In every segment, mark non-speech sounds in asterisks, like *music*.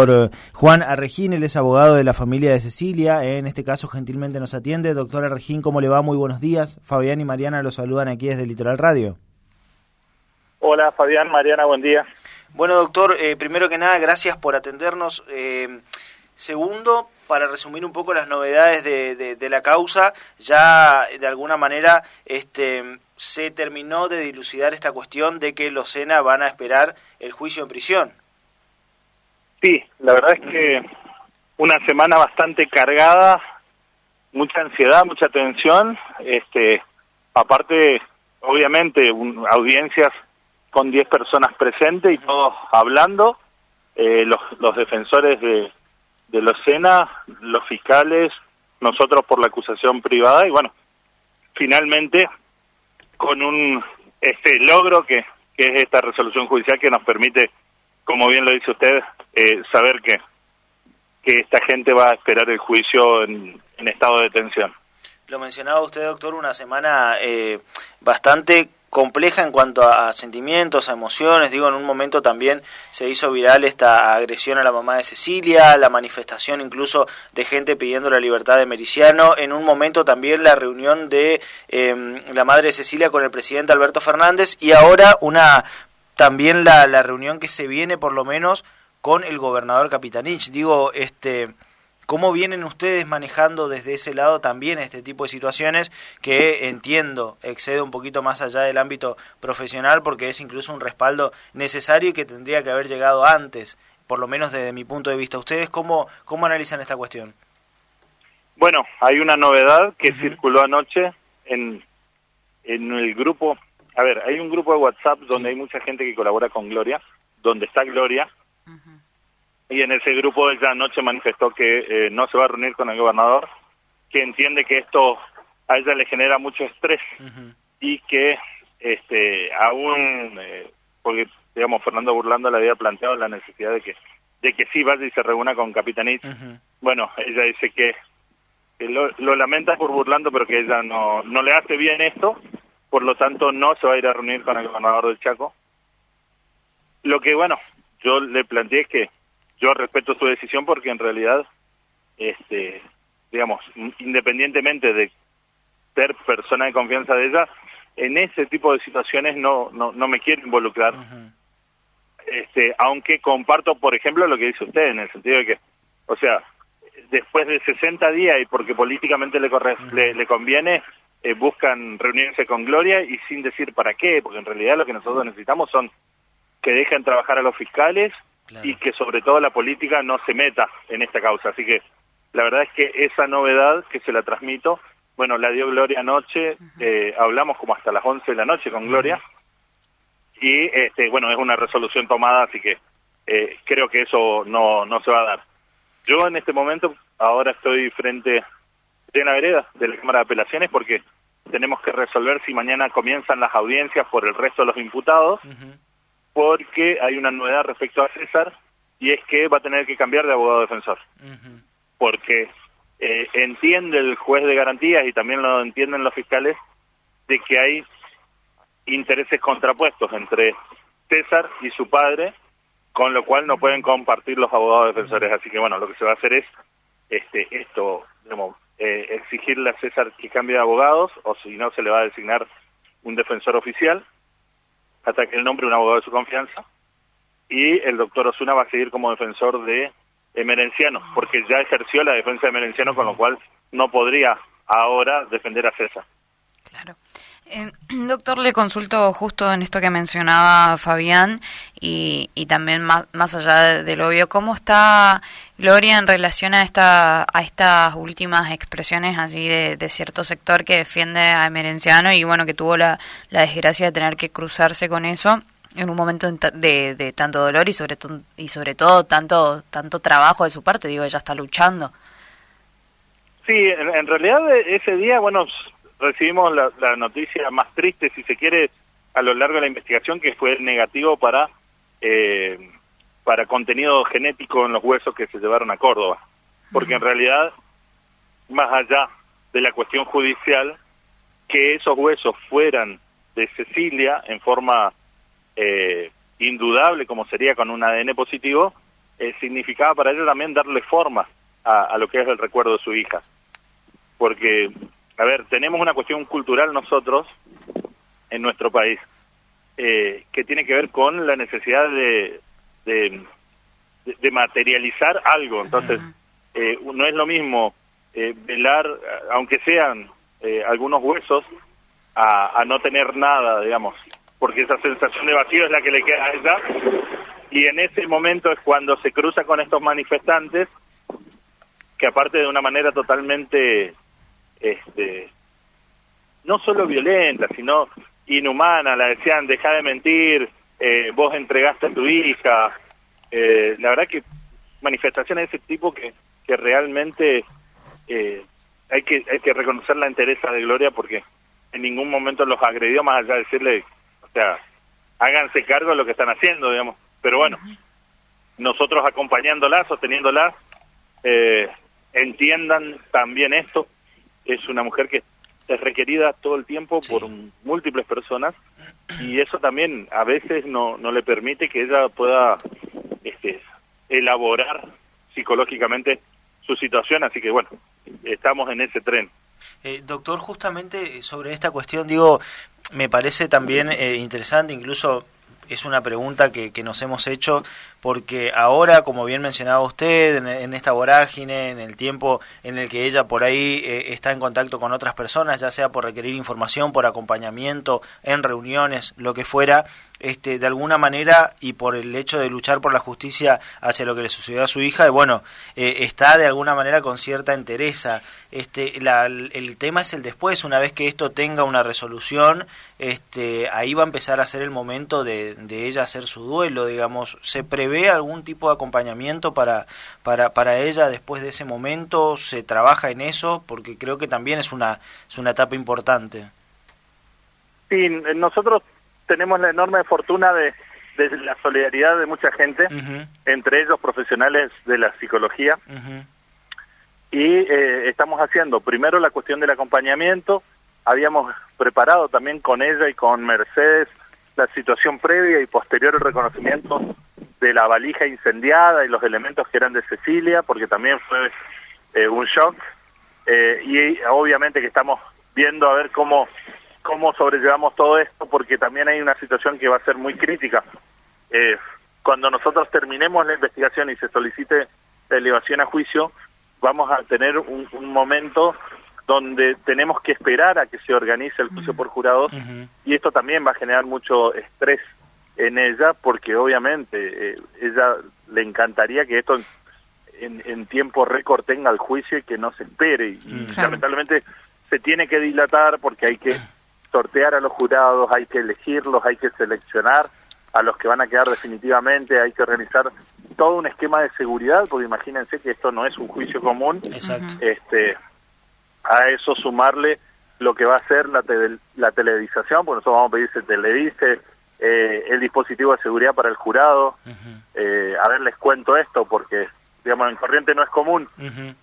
doctor eh, Juan Arregín, él es abogado de la familia de Cecilia, en este caso gentilmente nos atiende. Doctor Arregín, ¿cómo le va? Muy buenos días. Fabián y Mariana lo saludan aquí desde Litoral Radio. Hola Fabián, Mariana, buen día. Bueno, doctor, eh, primero que nada, gracias por atendernos. Eh, segundo, para resumir un poco las novedades de, de, la causa, ya de alguna manera este, se terminó de dilucidar esta cuestión de que los SENA van a esperar el juicio en prisión. Sí, la verdad es que una semana bastante cargada, mucha ansiedad, mucha tensión, este, aparte, obviamente, audiencias con 10 personas presentes y todos hablando, eh, los, los defensores de, de los SENA, los fiscales, nosotros por la acusación privada y bueno, finalmente con un este logro que, que es esta resolución judicial que nos permite, como bien lo dice usted, eh, saber que, que esta gente va a esperar el juicio en, en estado de detención. Lo mencionaba usted, doctor, una semana eh, bastante compleja en cuanto a, sentimientos, a emociones. Digo, en un momento también se hizo viral esta agresión a la mamá de Cecilia, la manifestación incluso de gente pidiendo la libertad de Mericiano. En un momento también la reunión de em, la madre de Cecilia con el presidente Alberto Fernández y ahora una también la, la reunión que se viene por lo menos con el gobernador Capitanich. Digo, este ¿Cómo vienen ustedes manejando desde ese lado también este tipo de situaciones que entiendo excede un poquito más allá del ámbito profesional porque es incluso un respaldo necesario y que tendría que haber llegado antes, por lo menos desde mi punto de vista? ¿Ustedes cómo, cómo analizan esta cuestión? Bueno, hay una novedad que circuló anoche en, en el grupo. A ver, hay un grupo de WhatsApp donde hay mucha gente que colabora con Gloria, donde está Gloria, y en ese grupo ella anoche manifestó que eh, no se va a reunir con el gobernador, que entiende que esto a ella le genera mucho estrés y que este aún eh, porque digamos Fernando Burlando le había planteado la necesidad de que de que sí vaya y se reúna con Capitanich. Bueno, ella dice que, lo, lo, lamenta por Burlando, pero que ella no no le hace bien esto, por lo tanto no se va a ir a reunir con el gobernador del Chaco. Lo que bueno, yo le planteé es que yo respeto su decisión porque en realidad, este, digamos, independientemente de ser persona de confianza de ella, en ese tipo de situaciones no, no, no me quiero involucrar. este, aunque comparto, por ejemplo, lo que dice usted, en el sentido de que, o sea, después de 60 días y porque políticamente le, corre, le, conviene, eh, buscan reunirse con Gloria y sin decir para qué, porque en realidad lo que nosotros necesitamos son que dejen trabajar a los fiscales, y que sobre todo la política no se meta en esta causa. Así que la verdad es que esa novedad que se la transmito, bueno, la dio Gloria anoche, eh, hablamos como hasta las 11 de la noche con Gloria, y este, bueno, es una resolución tomada, así que eh, creo que eso no, no se va a dar. Yo en este momento ahora estoy frente de la vereda de la Cámara de Apelaciones porque tenemos que resolver si mañana comienzan las audiencias por el resto de los imputados porque hay una novedad respecto a César y es que va a tener que cambiar de abogado defensor. Porque eh, entiende el juez de garantías y también lo entienden los fiscales de que hay intereses contrapuestos entre César y su padre, con lo cual no pueden compartir los abogados defensores. Así que bueno, lo que se va a hacer es este esto, digamos, eh, exigirle a César que cambie de abogados o si no se le va a designar un defensor oficial hasta que él nombre un abogado de su confianza. Y el doctor Osuna va a seguir como defensor de Emerenciano, porque ya ejerció la defensa de Emerenciano, con lo cual no podría ahora defender a César. Eh, *clears throat* doctor, le consulto justo en esto que mencionaba Fabián y, y también más, más allá del obvio, ¿cómo está Gloria en relación a, esta, a estas últimas expresiones así de, cierto sector que defiende a Emerenciano y bueno, que tuvo la, la desgracia de tener que cruzarse con eso? en un momento de, de tanto dolor y sobre, y sobre todo tanto, tanto trabajo de su parte, digo, ella está luchando. Sí, en realidad ese día, bueno, recibimos la, noticia más triste, si se quiere, a lo largo de la investigación, que fue negativo para, eh, para contenido genético en los huesos que se llevaron a Córdoba. Porque en realidad, más allá de la cuestión judicial, que esos huesos fueran de Cecilia en forma eh, indudable, como sería con un ADN positivo, eh, significaba para ella también darle forma a, lo que es el recuerdo de su hija. Porque, a ver, tenemos una cuestión cultural nosotros en nuestro país eh, que tiene que ver con la necesidad de, de, materializar algo. Entonces, eh, no es lo mismo eh, velar, aunque sean algunos huesos, a, a no tener nada, digamos, porque esa sensación de vacío es la que le queda a ella. Y en ese momento es cuando se cruza con estos manifestantes que aparte de una manera totalmente, este, no solo violenta, sino inhumana, la decían, deja de mentir, eh, vos entregaste a tu hija. Eh, la verdad que manifestaciones de ese tipo que, que realmente eh, hay que hay que reconocer la entereza de Gloria porque en ningún momento los agredió más allá de decirle, o sea, háganse cargo de lo que están haciendo, digamos. Pero bueno, nosotros acompañándola, sosteniéndola, eh, entiendan también esto. Es una mujer que es requerida todo el tiempo por múltiples personas y eso también a veces no, no le permite que ella pueda este, elaborar psicológicamente su situación. Así que bueno, estamos en ese tren. Eh, doctor, justamente sobre esta cuestión, digo, me parece también eh, interesante, incluso es una pregunta que, que, nos hemos hecho porque ahora, como bien mencionaba usted, en, esta vorágine, en el tiempo en el que ella por ahí eh, está en contacto con otras personas, ya sea por requerir información, por acompañamiento, en reuniones, lo que fuera, este, de alguna manera y por el hecho de luchar por la justicia hacia lo que le sucedió a su hija, bueno, eh, está de alguna manera con cierta entereza. Este, la, el tema es el después, una vez que esto tenga una resolución, este, ahí va a empezar a ser el momento de, de ella hacer su duelo, digamos, se prevé algún tipo de acompañamiento para, para, para ella después de ese momento, se trabaja en eso, porque creo que también es una, es una etapa importante. Sí, nosotros tenemos la enorme fortuna de, la solidaridad de mucha gente, entre ellos profesionales de la psicología, y eh, estamos haciendo primero la cuestión del acompañamiento, habíamos preparado también con ella y con Mercedes la situación previa y posterior al reconocimiento de la valija incendiada y los elementos que eran de Cecilia, porque también fue eh, un shock, eh, y obviamente que estamos viendo a ver cómo cómo sobrellevamos todo esto, porque también hay una situación que va a ser muy crítica. Eh, cuando nosotros terminemos la investigación y se solicite la elevación a juicio, vamos a tener un, momento donde tenemos que esperar a que se organice el juicio por jurados y esto también va a generar mucho estrés en ella porque obviamente eh, ella le encantaría que esto en, tiempo récord tenga el juicio y que no se espere. Y lamentablemente se tiene que dilatar porque hay que *clears throat* sortear a los jurados, hay que elegirlos, hay que seleccionar a los que van a quedar definitivamente, hay que organizar todo un esquema de seguridad, porque imagínense que esto no es un juicio común. Exacto. Este, a eso sumarle lo que va a ser la, la televisación, porque nosotros vamos a pedir se televise, eh, el dispositivo de seguridad para el jurado. eh, a ver, les cuento esto, porque, digamos, en Corriente no es común.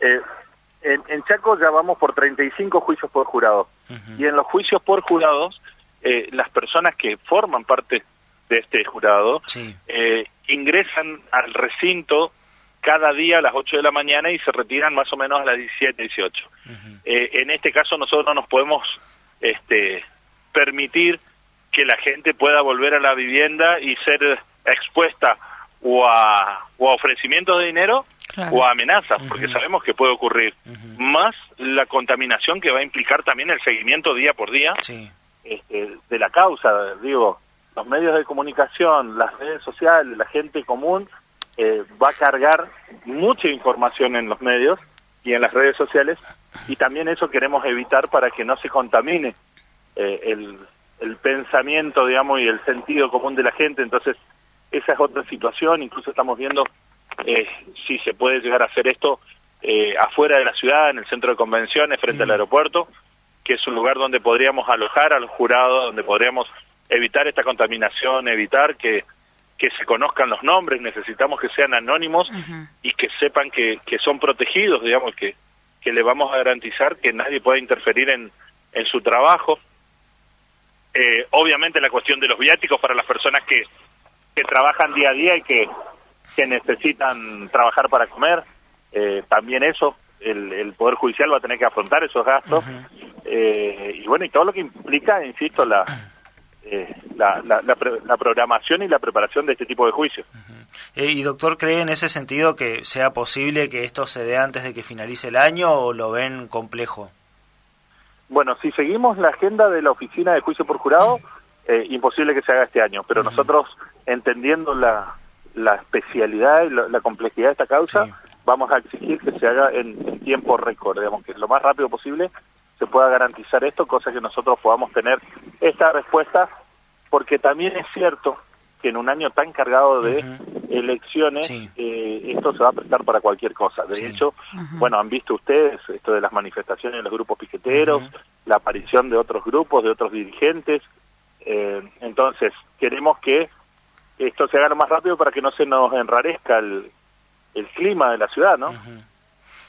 eh, en, Chaco ya vamos por 35 juicios por jurado. Y en los juicios por jurados, eh, las personas que forman parte de este jurado eh, ingresan al recinto cada día a las 8 de la mañana y se retiran más o menos a las 17, 18. Eh, en este caso nosotros no nos podemos este, permitir que la gente pueda volver a la vivienda y ser expuesta o a, o a ofrecimientos de dinero o amenazas, porque sabemos que puede ocurrir. Más la contaminación que va a implicar también el seguimiento día por día este, de la causa. Digo, los medios de comunicación, las redes sociales, la gente común eh, va a cargar mucha información en los medios y en las redes sociales y también eso queremos evitar para que no se contamine eh, el, el pensamiento, digamos, y el sentido común de la gente. Entonces, esa es otra situación. Incluso estamos viendo eh, si se puede llegar a hacer esto eh, afuera de la ciudad, en el centro de convenciones, frente al aeropuerto, que es un lugar donde podríamos alojar a los jurados, donde podríamos evitar esta contaminación, evitar que, que se conozcan los nombres, necesitamos que sean anónimos y que sepan que, que son protegidos, digamos, que, que le vamos a garantizar que nadie pueda interferir en, en su trabajo. Eh, obviamente la cuestión de los viáticos para las personas que, que trabajan día a día y que que necesitan trabajar para comer, eh, también eso, el, el, Poder Judicial va a tener que afrontar esos gastos, eh, y bueno, y todo lo que implica, insisto, la, eh, la, la, la, programación y la preparación de este tipo de juicios. y doctor, ¿cree en ese sentido que sea posible que esto se dé antes de que finalice el año o lo ven complejo? Bueno, si seguimos la agenda de la Oficina de Juicio por Jurado, eh, imposible que se haga este año, pero nosotros, entendiendo la, la especialidad y la, complejidad de esta causa, vamos a exigir que se haga en, tiempo récord, digamos, que lo más rápido posible se pueda garantizar esto, cosa que nosotros podamos tener esta respuesta, porque también es cierto que en un año tan cargado de elecciones, eh, esto se va a prestar para cualquier cosa. De hecho, bueno, han visto ustedes esto de las manifestaciones de los grupos piqueteros, la aparición de otros grupos, de otros dirigentes. Eh, entonces, queremos que esto se haga más rápido para que no se nos enrarezca el, el clima de la ciudad, ¿no?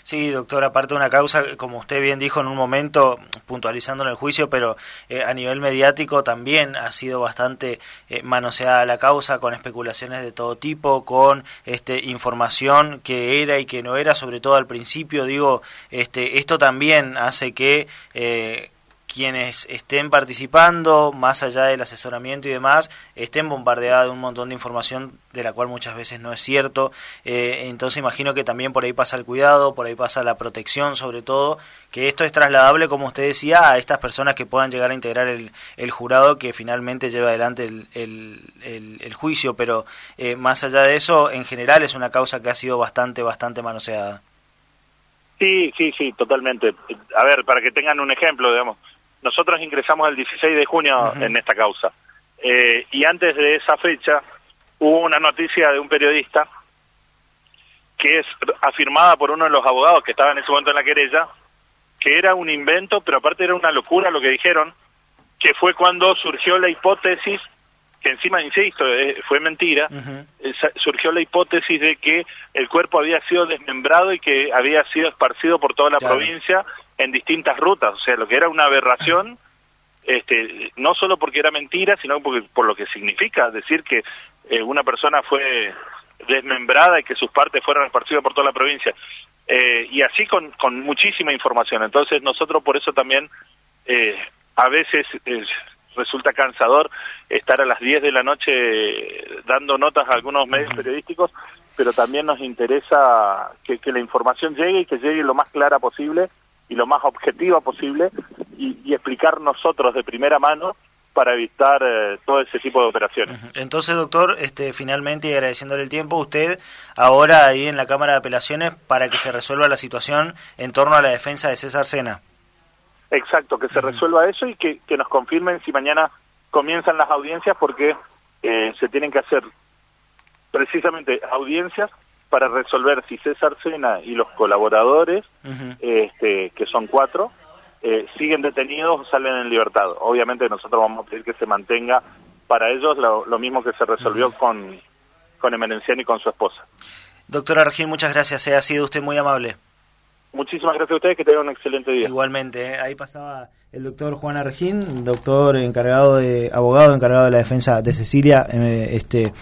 Sí, doctor, aparte de una causa, como usted bien dijo en un momento, puntualizando en el juicio, pero eh, a nivel mediático también ha sido bastante eh, manoseada la causa, con especulaciones de todo tipo, con este información que era y que no era, sobre todo al principio, digo, este, esto también hace que eh, quienes estén participando, más allá del asesoramiento y demás, estén bombardeados de un montón de información de la cual muchas veces no es cierto. Eh, entonces imagino que también por ahí pasa el cuidado, por ahí pasa la protección sobre todo, que esto es trasladable, como usted decía, a estas personas que puedan llegar a integrar el, el jurado que finalmente lleva adelante el, el, juicio, pero eh, más allá de eso, en general es una causa que ha sido bastante, bastante manoseada. Sí, sí, sí, totalmente. A ver, para que tengan un ejemplo, digamos, nosotros ingresamos el 16 de junio en esta causa. Eh, y antes de esa fecha hubo una noticia de un periodista que es afirmada por uno de los abogados que estaba en ese momento en la querella, que era un invento, pero aparte era una locura lo que dijeron, que fue cuando surgió la hipótesis, que encima, insisto, eh, fue mentira, surgió la hipótesis de que el cuerpo había sido desmembrado y que había sido esparcido por toda la provincia en distintas rutas, o sea, lo que era una aberración, este, no solo porque era mentira, sino porque, por lo que significa decir que eh, una persona fue desmembrada y que sus partes fueron esparcidas por toda la provincia. Eh, y así con, con muchísima información. Entonces nosotros por eso también eh, a veces resulta cansador estar a las 10 de la noche dando notas a algunos medios periodísticos, pero también nos interesa que, que la información llegue y que llegue lo más clara posible y lo más objetiva posible y, explicar nosotros de primera mano para evitar eh, todo ese tipo de operaciones. Entonces, doctor, este, finalmente y agradeciéndole el tiempo, usted ahora ahí en la Cámara de Apelaciones para que se resuelva la situación en torno a la defensa de César Sena. Exacto, que se resuelva eso y que, que, nos confirmen si mañana comienzan las audiencias porque eh, se tienen que hacer precisamente audiencias para resolver si César Sena y los colaboradores, este, que son cuatro, eh, siguen detenidos o salen en libertad. Obviamente nosotros vamos a pedir que se mantenga para ellos lo, mismo que se resolvió con, con Emerenciano y con su esposa. Doctor Argín, muchas gracias. Eh, ha sido usted muy amable. Muchísimas gracias a ustedes, que tengan un excelente día. Igualmente, eh, ahí pasaba el doctor Juan Argín, doctor encargado de, abogado encargado de la defensa de Cecilia, este